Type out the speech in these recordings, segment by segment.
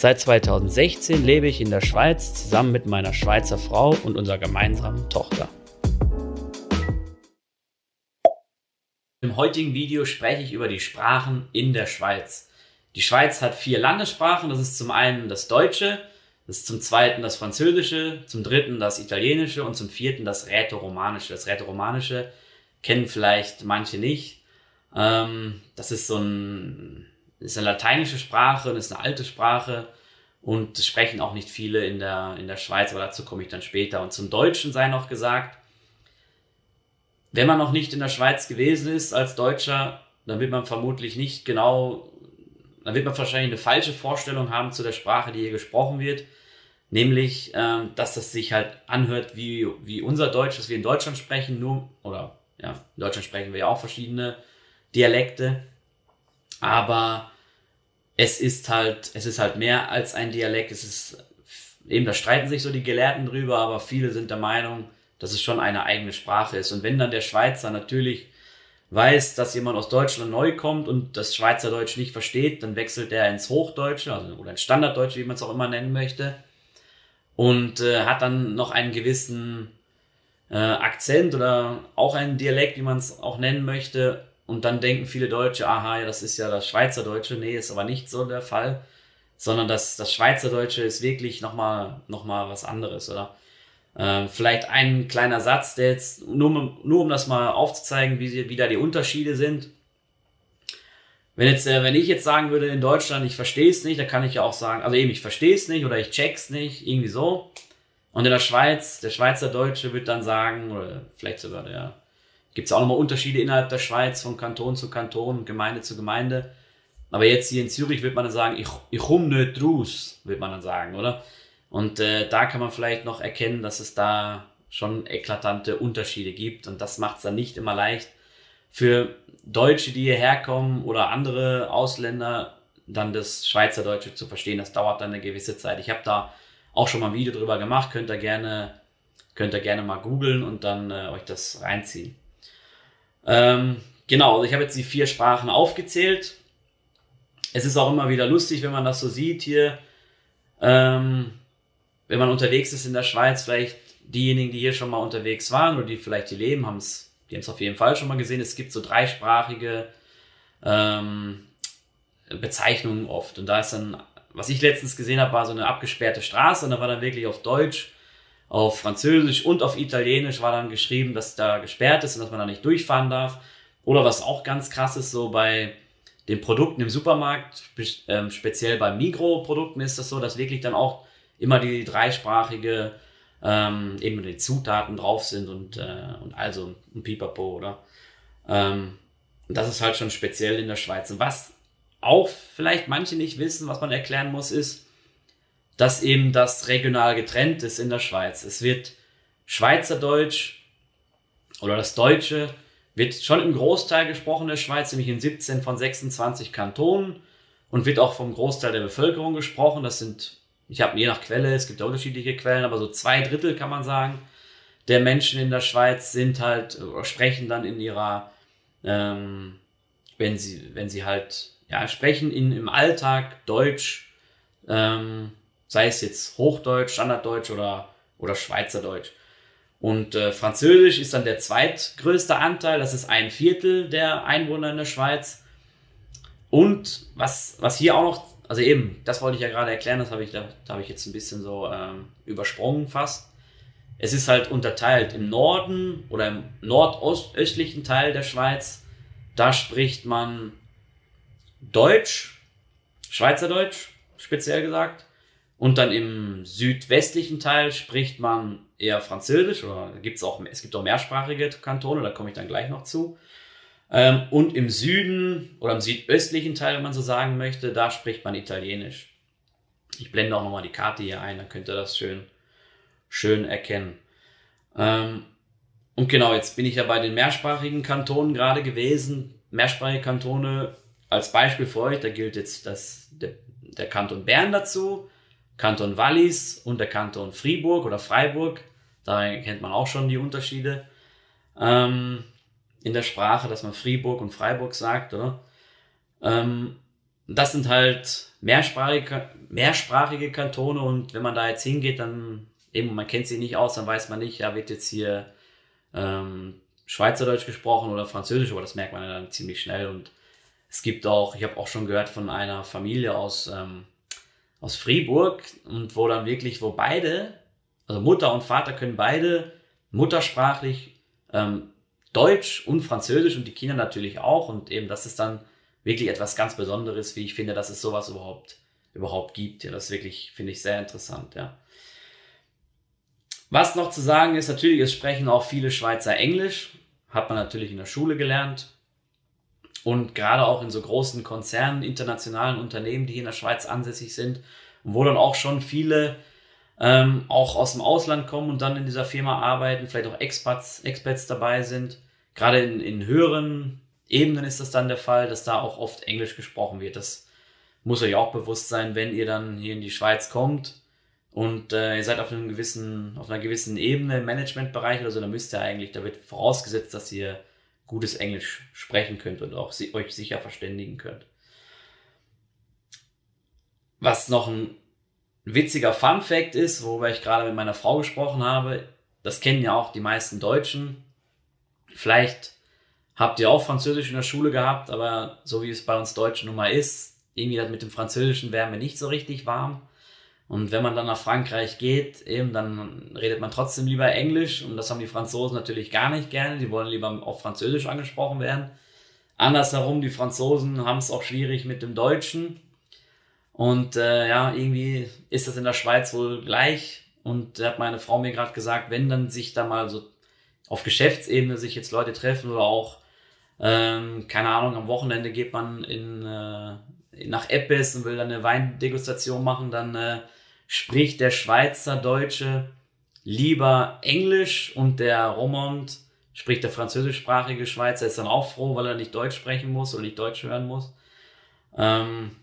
Seit 2016 lebe ich in der Schweiz zusammen mit meiner Schweizer Frau und unserer gemeinsamen Tochter. Im heutigen Video spreche ich über die Sprachen in der Schweiz. Die Schweiz hat vier Landessprachen. Das ist zum einen das Deutsche, das ist zum zweiten das Französische, zum dritten das Italienische und zum vierten das Rätoromanische. Das Rätoromanische kennen vielleicht manche nicht. Ähm, das ist so ein, ist eine lateinische Sprache und ist eine alte Sprache und das sprechen auch nicht viele in der, in der Schweiz, aber dazu komme ich dann später. Und zum Deutschen sei noch gesagt, wenn man noch nicht in der Schweiz gewesen ist als Deutscher, dann wird man vermutlich nicht genau, dann wird man wahrscheinlich eine falsche Vorstellung haben zu der Sprache, die hier gesprochen wird. Nämlich, ähm, dass das sich halt anhört wie, wie unser Deutsch, das wir in Deutschland sprechen, nur, oder ja, in Deutschland sprechen wir ja auch verschiedene Dialekte. Aber es ist halt, es ist halt mehr als ein Dialekt. Es ist, eben, da streiten sich so die Gelehrten drüber, aber viele sind der Meinung, dass es schon eine eigene Sprache ist. Und wenn dann der Schweizer natürlich weiß, dass jemand aus Deutschland neu kommt und das Schweizerdeutsch nicht versteht, dann wechselt er ins Hochdeutsche, also, oder ins Standarddeutsche, wie man es auch immer nennen möchte und äh, hat dann noch einen gewissen äh, Akzent oder auch einen Dialekt, wie man es auch nennen möchte. Und dann denken viele Deutsche, aha, ja, das ist ja das Schweizerdeutsche. Nee, ist aber nicht so der Fall, sondern das, das Schweizerdeutsche ist wirklich nochmal noch mal was anderes, oder? Äh, vielleicht ein kleiner Satz, der jetzt, nur, nur um das mal aufzuzeigen, wie, wie da die Unterschiede sind. Wenn jetzt, äh, wenn ich jetzt sagen würde in Deutschland, ich verstehe es nicht, dann kann ich ja auch sagen, also eben, ich verstehe es nicht oder ich check's nicht, irgendwie so. Und in der Schweiz, der Schweizer Deutsche wird dann sagen, oder vielleicht sogar der, gibt es auch nochmal Unterschiede innerhalb der Schweiz von Kanton zu Kanton, Gemeinde zu Gemeinde. Aber jetzt hier in Zürich wird man dann sagen, ich, ich komm nicht raus, wird man dann sagen, oder? Und äh, da kann man vielleicht noch erkennen, dass es da schon eklatante Unterschiede gibt. Und das macht es dann nicht immer leicht, für Deutsche, die hierher kommen oder andere Ausländer, dann das Schweizerdeutsche zu verstehen. Das dauert dann eine gewisse Zeit. Ich habe da auch schon mal ein Video drüber gemacht, könnt ihr gerne, könnt ihr gerne mal googeln und dann äh, euch das reinziehen. Ähm, genau, also ich habe jetzt die vier Sprachen aufgezählt. Es ist auch immer wieder lustig, wenn man das so sieht hier. Ähm, wenn man unterwegs ist in der Schweiz, vielleicht diejenigen, die hier schon mal unterwegs waren oder die vielleicht hier leben, haben es die haben es auf jeden Fall schon mal gesehen. Es gibt so dreisprachige ähm, Bezeichnungen oft. Und da ist dann, was ich letztens gesehen habe, war so eine abgesperrte Straße und da war dann wirklich auf Deutsch, auf Französisch und auf Italienisch war dann geschrieben, dass da gesperrt ist und dass man da nicht durchfahren darf. Oder was auch ganz krass ist, so bei den Produkten im Supermarkt, ähm, speziell bei Migro-Produkten ist das so, dass wirklich dann auch immer die dreisprachige ähm, eben die Zutaten drauf sind und, äh, und also ein Pipapo, oder? Ähm, das ist halt schon speziell in der Schweiz. Und was auch vielleicht manche nicht wissen, was man erklären muss, ist, dass eben das regional getrennt ist in der Schweiz. Es wird Schweizerdeutsch oder das Deutsche wird schon im Großteil gesprochen in der Schweiz, nämlich in 17 von 26 Kantonen und wird auch vom Großteil der Bevölkerung gesprochen. Das sind ich habe je nach Quelle, es gibt unterschiedliche Quellen, aber so zwei Drittel kann man sagen, der Menschen in der Schweiz sind halt oder sprechen dann in ihrer, ähm, wenn sie, wenn sie halt, ja, sprechen in, im Alltag Deutsch, ähm, sei es jetzt Hochdeutsch, Standarddeutsch oder, oder Schweizerdeutsch. Und äh, Französisch ist dann der zweitgrößte Anteil, das ist ein Viertel der Einwohner in der Schweiz. Und was, was hier auch noch also eben, das wollte ich ja gerade erklären, das habe ich, da, da habe ich jetzt ein bisschen so ähm, übersprungen fast. Es ist halt unterteilt im Norden oder im nordostöstlichen Teil der Schweiz, da spricht man Deutsch, Schweizerdeutsch speziell gesagt. Und dann im südwestlichen Teil spricht man eher Französisch oder gibt's auch, es gibt auch mehrsprachige Kantone, da komme ich dann gleich noch zu. Ähm, und im Süden oder im südöstlichen Teil, wenn man so sagen möchte, da spricht man Italienisch. Ich blende auch nochmal die Karte hier ein, dann könnt ihr das schön schön erkennen. Ähm, und genau, jetzt bin ich ja bei den mehrsprachigen Kantonen gerade gewesen. Mehrsprachige Kantone als Beispiel für euch, da gilt jetzt das, der, der Kanton Bern dazu, Kanton Wallis und der Kanton Fribourg oder Freiburg. Da kennt man auch schon die Unterschiede ähm, in der Sprache, dass man Fribourg und Freiburg sagt, oder? Ähm, das sind halt mehrsprachige, mehrsprachige Kantone und wenn man da jetzt hingeht, dann eben, man kennt sie nicht aus, dann weiß man nicht, ja, wird jetzt hier ähm, Schweizerdeutsch gesprochen oder Französisch, aber das merkt man dann ziemlich schnell und es gibt auch, ich habe auch schon gehört von einer Familie aus, ähm, aus Fribourg und wo dann wirklich, wo beide, also Mutter und Vater können beide muttersprachlich ähm, Deutsch und Französisch und die Kinder natürlich auch und eben das ist dann wirklich etwas ganz Besonderes, wie ich finde, dass es sowas überhaupt überhaupt gibt. Ja, das wirklich, finde ich, sehr interessant, ja. Was noch zu sagen ist, natürlich, es sprechen auch viele Schweizer Englisch. Hat man natürlich in der Schule gelernt. Und gerade auch in so großen Konzernen, internationalen Unternehmen, die hier in der Schweiz ansässig sind, wo dann auch schon viele ähm, auch aus dem Ausland kommen und dann in dieser Firma arbeiten, vielleicht auch Expats, Expats dabei sind. Gerade in, in höheren Ebenen ist das dann der Fall, dass da auch oft Englisch gesprochen wird. Das muss euch auch bewusst sein, wenn ihr dann hier in die Schweiz kommt und äh, ihr seid auf einem gewissen, auf einer gewissen Ebene im Managementbereich oder so, dann müsst ihr eigentlich, da wird vorausgesetzt, dass ihr gutes Englisch sprechen könnt und auch euch sicher verständigen könnt. Was noch ein witziger Fun Fact ist, worüber ich gerade mit meiner Frau gesprochen habe, das kennen ja auch die meisten Deutschen. Vielleicht habt ihr auch Französisch in der Schule gehabt, aber so wie es bei uns Deutschen nun mal ist, irgendwie das mit dem Französischen wären wir nicht so richtig warm. Und wenn man dann nach Frankreich geht, eben, dann redet man trotzdem lieber Englisch. Und das haben die Franzosen natürlich gar nicht gerne. Die wollen lieber auf Französisch angesprochen werden. Andersherum, die Franzosen haben es auch schwierig mit dem Deutschen. Und äh, ja, irgendwie ist das in der Schweiz wohl gleich. Und da hat meine Frau mir gerade gesagt, wenn dann sich da mal so auf Geschäftsebene sich jetzt Leute treffen oder auch, ähm, keine Ahnung, am Wochenende geht man in, äh, nach Eppes und will dann eine Weindegustation machen, dann äh, spricht der Schweizer Deutsche lieber Englisch und der Romond spricht der französischsprachige Schweizer ist dann auch froh, weil er nicht Deutsch sprechen muss oder nicht Deutsch hören muss. Ähm,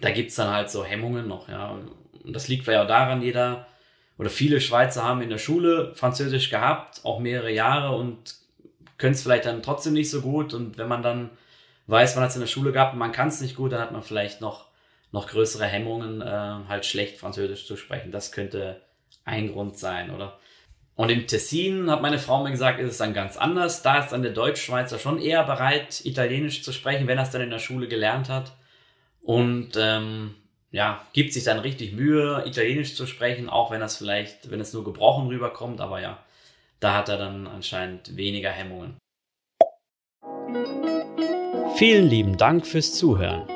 da gibt's dann halt so Hemmungen noch, ja. Und das liegt ja auch daran, jeder oder viele Schweizer haben in der Schule Französisch gehabt, auch mehrere Jahre und können es vielleicht dann trotzdem nicht so gut. Und wenn man dann weiß, man hat es in der Schule gehabt und man kann es nicht gut, dann hat man vielleicht noch, noch größere Hemmungen, äh, halt schlecht Französisch zu sprechen. Das könnte ein Grund sein, oder? Und im Tessin, hat meine Frau mir gesagt, ist es dann ganz anders. Da ist dann der Deutschschweizer schon eher bereit, Italienisch zu sprechen, wenn er es dann in der Schule gelernt hat. Und ähm, ja, gibt sich dann richtig Mühe, Italienisch zu sprechen, auch wenn das vielleicht, wenn es nur gebrochen rüberkommt, aber ja, da hat er dann anscheinend weniger Hemmungen. Vielen lieben Dank fürs Zuhören.